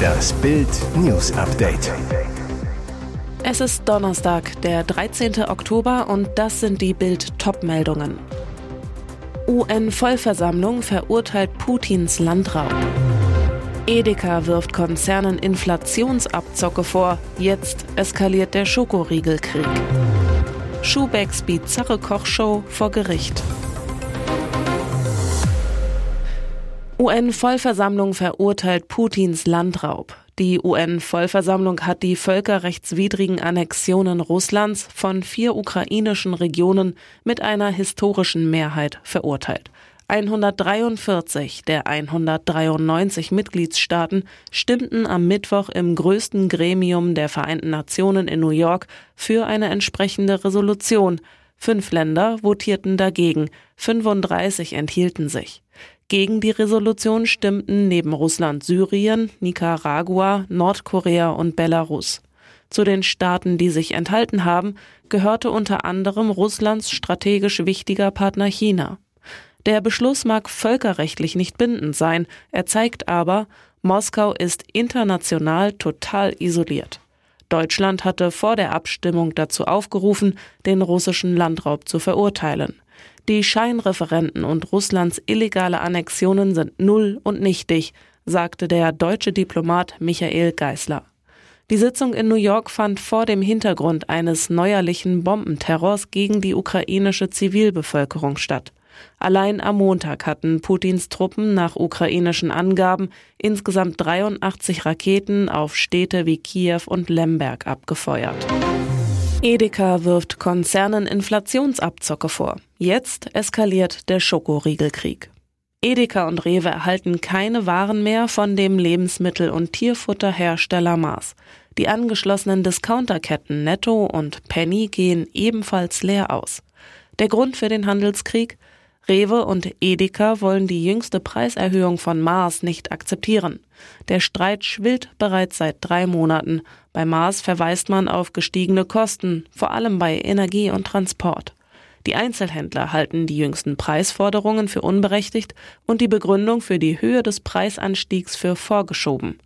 Das Bild News Update. Es ist Donnerstag, der 13. Oktober und das sind die Bild Topmeldungen. UN-Vollversammlung verurteilt Putins Landraub. Edeka wirft Konzernen Inflationsabzocke vor. Jetzt eskaliert der Schokoriegelkrieg. Schubecks bizarre Kochshow vor Gericht. UN-Vollversammlung verurteilt Putins Landraub. Die UN-Vollversammlung hat die völkerrechtswidrigen Annexionen Russlands von vier ukrainischen Regionen mit einer historischen Mehrheit verurteilt. 143 der 193 Mitgliedstaaten stimmten am Mittwoch im größten Gremium der Vereinten Nationen in New York für eine entsprechende Resolution. Fünf Länder votierten dagegen, 35 enthielten sich. Gegen die Resolution stimmten neben Russland Syrien, Nicaragua, Nordkorea und Belarus. Zu den Staaten, die sich enthalten haben, gehörte unter anderem Russlands strategisch wichtiger Partner China. Der Beschluss mag völkerrechtlich nicht bindend sein, er zeigt aber, Moskau ist international total isoliert. Deutschland hatte vor der Abstimmung dazu aufgerufen, den russischen Landraub zu verurteilen. Die Scheinreferenten und Russlands illegale Annexionen sind null und nichtig, sagte der deutsche Diplomat Michael Geisler. Die Sitzung in New York fand vor dem Hintergrund eines neuerlichen Bombenterrors gegen die ukrainische Zivilbevölkerung statt. Allein am Montag hatten Putins Truppen nach ukrainischen Angaben insgesamt 83 Raketen auf Städte wie Kiew und Lemberg abgefeuert. Edeka wirft Konzernen Inflationsabzocke vor. Jetzt eskaliert der Schokoriegelkrieg. Edeka und Rewe erhalten keine Waren mehr von dem Lebensmittel- und Tierfutterhersteller Mars. Die angeschlossenen Discounterketten Netto und Penny gehen ebenfalls leer aus. Der Grund für den Handelskrieg? Rewe und Edeka wollen die jüngste Preiserhöhung von Mars nicht akzeptieren. Der Streit schwillt bereits seit drei Monaten. Bei Mars verweist man auf gestiegene Kosten, vor allem bei Energie und Transport. Die Einzelhändler halten die jüngsten Preisforderungen für unberechtigt und die Begründung für die Höhe des Preisanstiegs für vorgeschoben.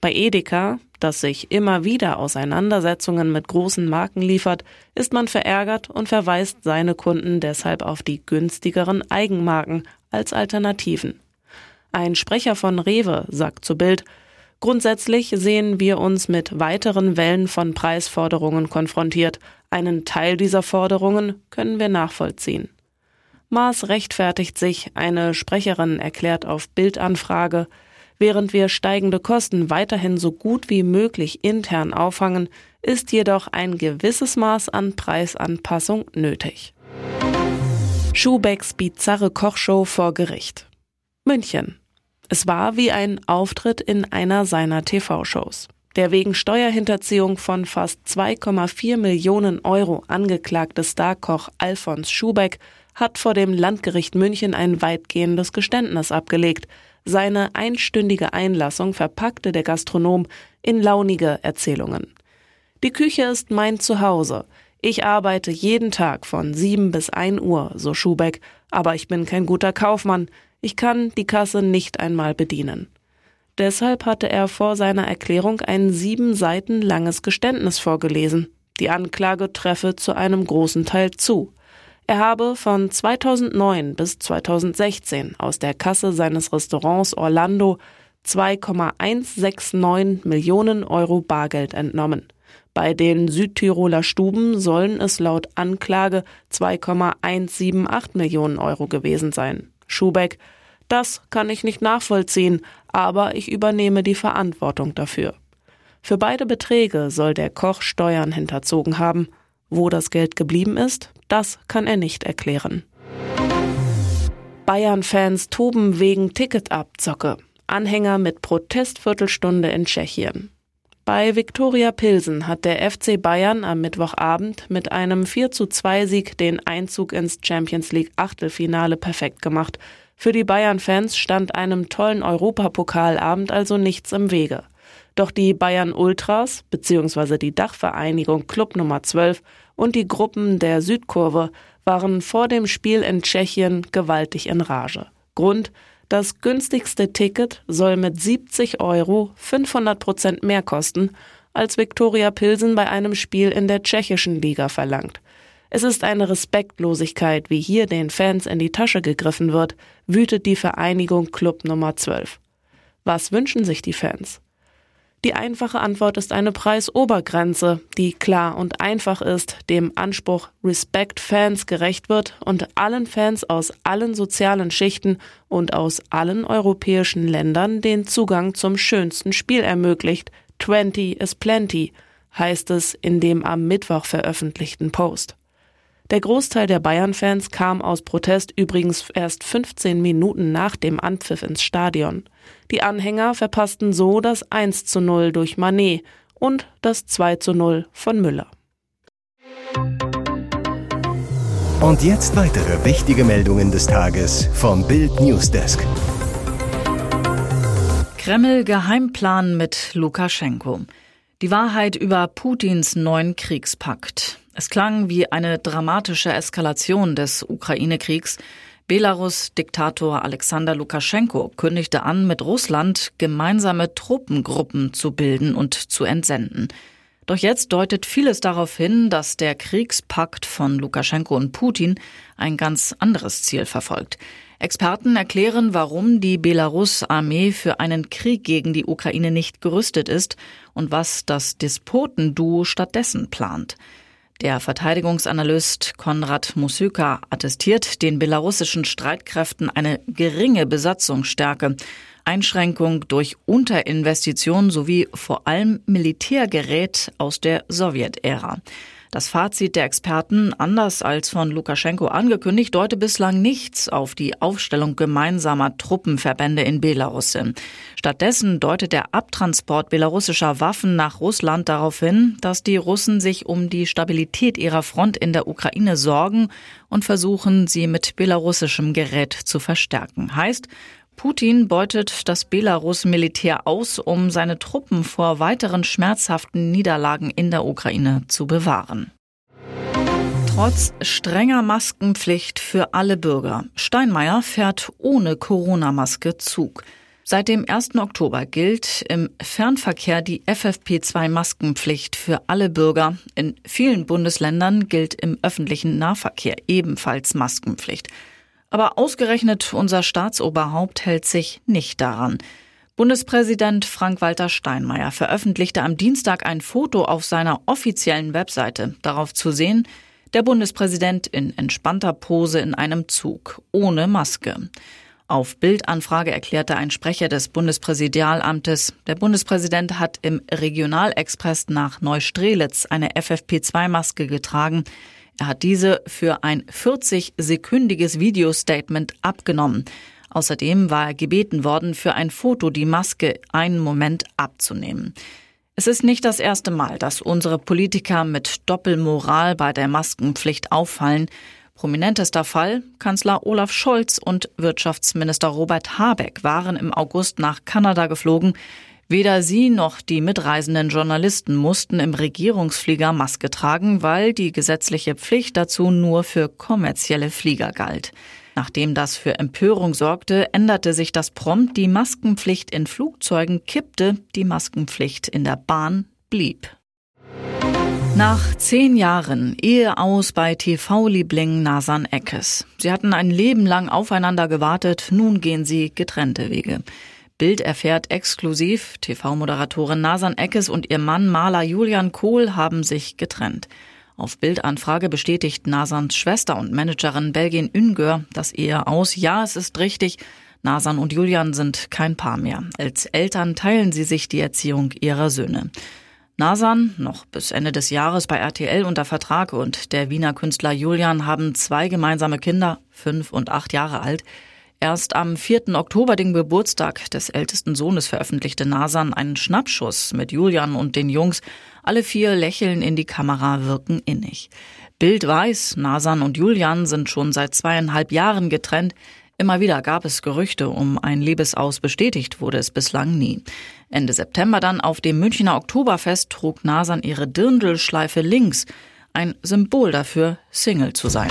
Bei Edeka, das sich immer wieder Auseinandersetzungen mit großen Marken liefert, ist man verärgert und verweist seine Kunden deshalb auf die günstigeren Eigenmarken als Alternativen. Ein Sprecher von Rewe sagt zu Bild, Grundsätzlich sehen wir uns mit weiteren Wellen von Preisforderungen konfrontiert. Einen Teil dieser Forderungen können wir nachvollziehen. Maas rechtfertigt sich, eine Sprecherin erklärt auf Bildanfrage, Während wir steigende Kosten weiterhin so gut wie möglich intern auffangen, ist jedoch ein gewisses Maß an Preisanpassung nötig. Schubecks bizarre Kochshow vor Gericht. München. Es war wie ein Auftritt in einer seiner TV-Shows. Der wegen Steuerhinterziehung von fast 2,4 Millionen Euro angeklagte Starkoch Alfons Schubeck hat vor dem Landgericht München ein weitgehendes Geständnis abgelegt. Seine einstündige Einlassung verpackte der Gastronom in launige Erzählungen. Die Küche ist mein Zuhause. Ich arbeite jeden Tag von sieben bis ein Uhr, so Schubeck, aber ich bin kein guter Kaufmann. Ich kann die Kasse nicht einmal bedienen. Deshalb hatte er vor seiner Erklärung ein sieben Seiten langes Geständnis vorgelesen. Die Anklage treffe zu einem großen Teil zu. Er habe von 2009 bis 2016 aus der Kasse seines Restaurants Orlando 2,169 Millionen Euro Bargeld entnommen. Bei den Südtiroler Stuben sollen es laut Anklage 2,178 Millionen Euro gewesen sein. Schubeck, das kann ich nicht nachvollziehen, aber ich übernehme die Verantwortung dafür. Für beide Beträge soll der Koch Steuern hinterzogen haben. Wo das Geld geblieben ist, das kann er nicht erklären. Bayern-Fans toben wegen Ticketabzocke. Anhänger mit Protestviertelstunde in Tschechien. Bei Viktoria Pilsen hat der FC Bayern am Mittwochabend mit einem 4 zu 2 Sieg den Einzug ins Champions League Achtelfinale perfekt gemacht. Für die Bayern-Fans stand einem tollen Europapokalabend also nichts im Wege. Doch die Bayern Ultras bzw. die Dachvereinigung Club Nummer 12 und die Gruppen der Südkurve waren vor dem Spiel in Tschechien gewaltig in Rage. Grund Das günstigste Ticket soll mit 70 Euro 500 Prozent mehr kosten, als Viktoria Pilsen bei einem Spiel in der tschechischen Liga verlangt. Es ist eine Respektlosigkeit, wie hier den Fans in die Tasche gegriffen wird, wütet die Vereinigung Club Nummer 12. Was wünschen sich die Fans? Die einfache Antwort ist eine Preisobergrenze, die klar und einfach ist, dem Anspruch Respect Fans gerecht wird und allen Fans aus allen sozialen Schichten und aus allen europäischen Ländern den Zugang zum schönsten Spiel ermöglicht. 20 is plenty, heißt es in dem am Mittwoch veröffentlichten Post. Der Großteil der Bayern-Fans kam aus Protest übrigens erst 15 Minuten nach dem Anpfiff ins Stadion. Die Anhänger verpassten so das 1 zu 0 durch Manet und das 2 zu 0 von Müller. Und jetzt weitere wichtige Meldungen des Tages vom Bild Newsdesk. Kreml Geheimplan mit Lukaschenko. Die Wahrheit über Putins neuen Kriegspakt. Es klang wie eine dramatische Eskalation des Ukraine-Kriegs. Belarus-Diktator Alexander Lukaschenko kündigte an, mit Russland gemeinsame Truppengruppen zu bilden und zu entsenden. Doch jetzt deutet vieles darauf hin, dass der Kriegspakt von Lukaschenko und Putin ein ganz anderes Ziel verfolgt. Experten erklären, warum die Belarus-Armee für einen Krieg gegen die Ukraine nicht gerüstet ist und was das Despotenduo stattdessen plant. Der Verteidigungsanalyst Konrad Musyka attestiert den belarussischen Streitkräften eine geringe Besatzungsstärke, Einschränkung durch Unterinvestition sowie vor allem Militärgerät aus der Sowjetära. Das Fazit der Experten, anders als von Lukaschenko angekündigt, deute bislang nichts auf die Aufstellung gemeinsamer Truppenverbände in Belarus. Stattdessen deutet der Abtransport belarussischer Waffen nach Russland darauf hin, dass die Russen sich um die Stabilität ihrer Front in der Ukraine sorgen und versuchen, sie mit belarussischem Gerät zu verstärken. Heißt, Putin beutet das Belarus-Militär aus, um seine Truppen vor weiteren schmerzhaften Niederlagen in der Ukraine zu bewahren. Trotz strenger Maskenpflicht für alle Bürger. Steinmeier fährt ohne Corona-Maske Zug. Seit dem 1. Oktober gilt im Fernverkehr die FFP2-Maskenpflicht für alle Bürger. In vielen Bundesländern gilt im öffentlichen Nahverkehr ebenfalls Maskenpflicht. Aber ausgerechnet unser Staatsoberhaupt hält sich nicht daran. Bundespräsident Frank-Walter Steinmeier veröffentlichte am Dienstag ein Foto auf seiner offiziellen Webseite. Darauf zu sehen, der Bundespräsident in entspannter Pose in einem Zug, ohne Maske. Auf Bildanfrage erklärte ein Sprecher des Bundespräsidialamtes, der Bundespräsident hat im Regionalexpress nach Neustrelitz eine FFP2-Maske getragen. Er hat diese für ein 40-sekündiges Videostatement abgenommen. Außerdem war er gebeten worden, für ein Foto die Maske einen Moment abzunehmen. Es ist nicht das erste Mal, dass unsere Politiker mit Doppelmoral bei der Maskenpflicht auffallen. Prominentester Fall, Kanzler Olaf Scholz und Wirtschaftsminister Robert Habeck waren im August nach Kanada geflogen. Weder sie noch die mitreisenden Journalisten mussten im Regierungsflieger Maske tragen, weil die gesetzliche Pflicht dazu nur für kommerzielle Flieger galt. Nachdem das für Empörung sorgte, änderte sich das prompt. Die Maskenpflicht in Flugzeugen kippte, die Maskenpflicht in der Bahn blieb. Nach zehn Jahren Ehe aus bei TV-Liebling Nasan Eckes. Sie hatten ein Leben lang aufeinander gewartet, nun gehen sie getrennte Wege. Bild erfährt exklusiv, TV-Moderatorin Nasan Eckes und ihr Mann Maler Julian Kohl haben sich getrennt. Auf Bildanfrage bestätigt Nasans Schwester und Managerin Belgien Üngör das Ehe aus. Ja, es ist richtig. Nasan und Julian sind kein Paar mehr. Als Eltern teilen sie sich die Erziehung ihrer Söhne. Nasan, noch bis Ende des Jahres bei RTL unter Vertrag und der Wiener Künstler Julian haben zwei gemeinsame Kinder, fünf und acht Jahre alt. Erst am 4. Oktober, den Geburtstag des ältesten Sohnes, veröffentlichte Nasan einen Schnappschuss mit Julian und den Jungs. Alle vier lächeln in die Kamera, wirken innig. Bild weiß, Nasan und Julian sind schon seit zweieinhalb Jahren getrennt. Immer wieder gab es Gerüchte um ein Liebesaus, bestätigt wurde es bislang nie. Ende September dann auf dem Münchner Oktoberfest trug Nasan ihre Dirndlschleife links, ein Symbol dafür, Single zu sein.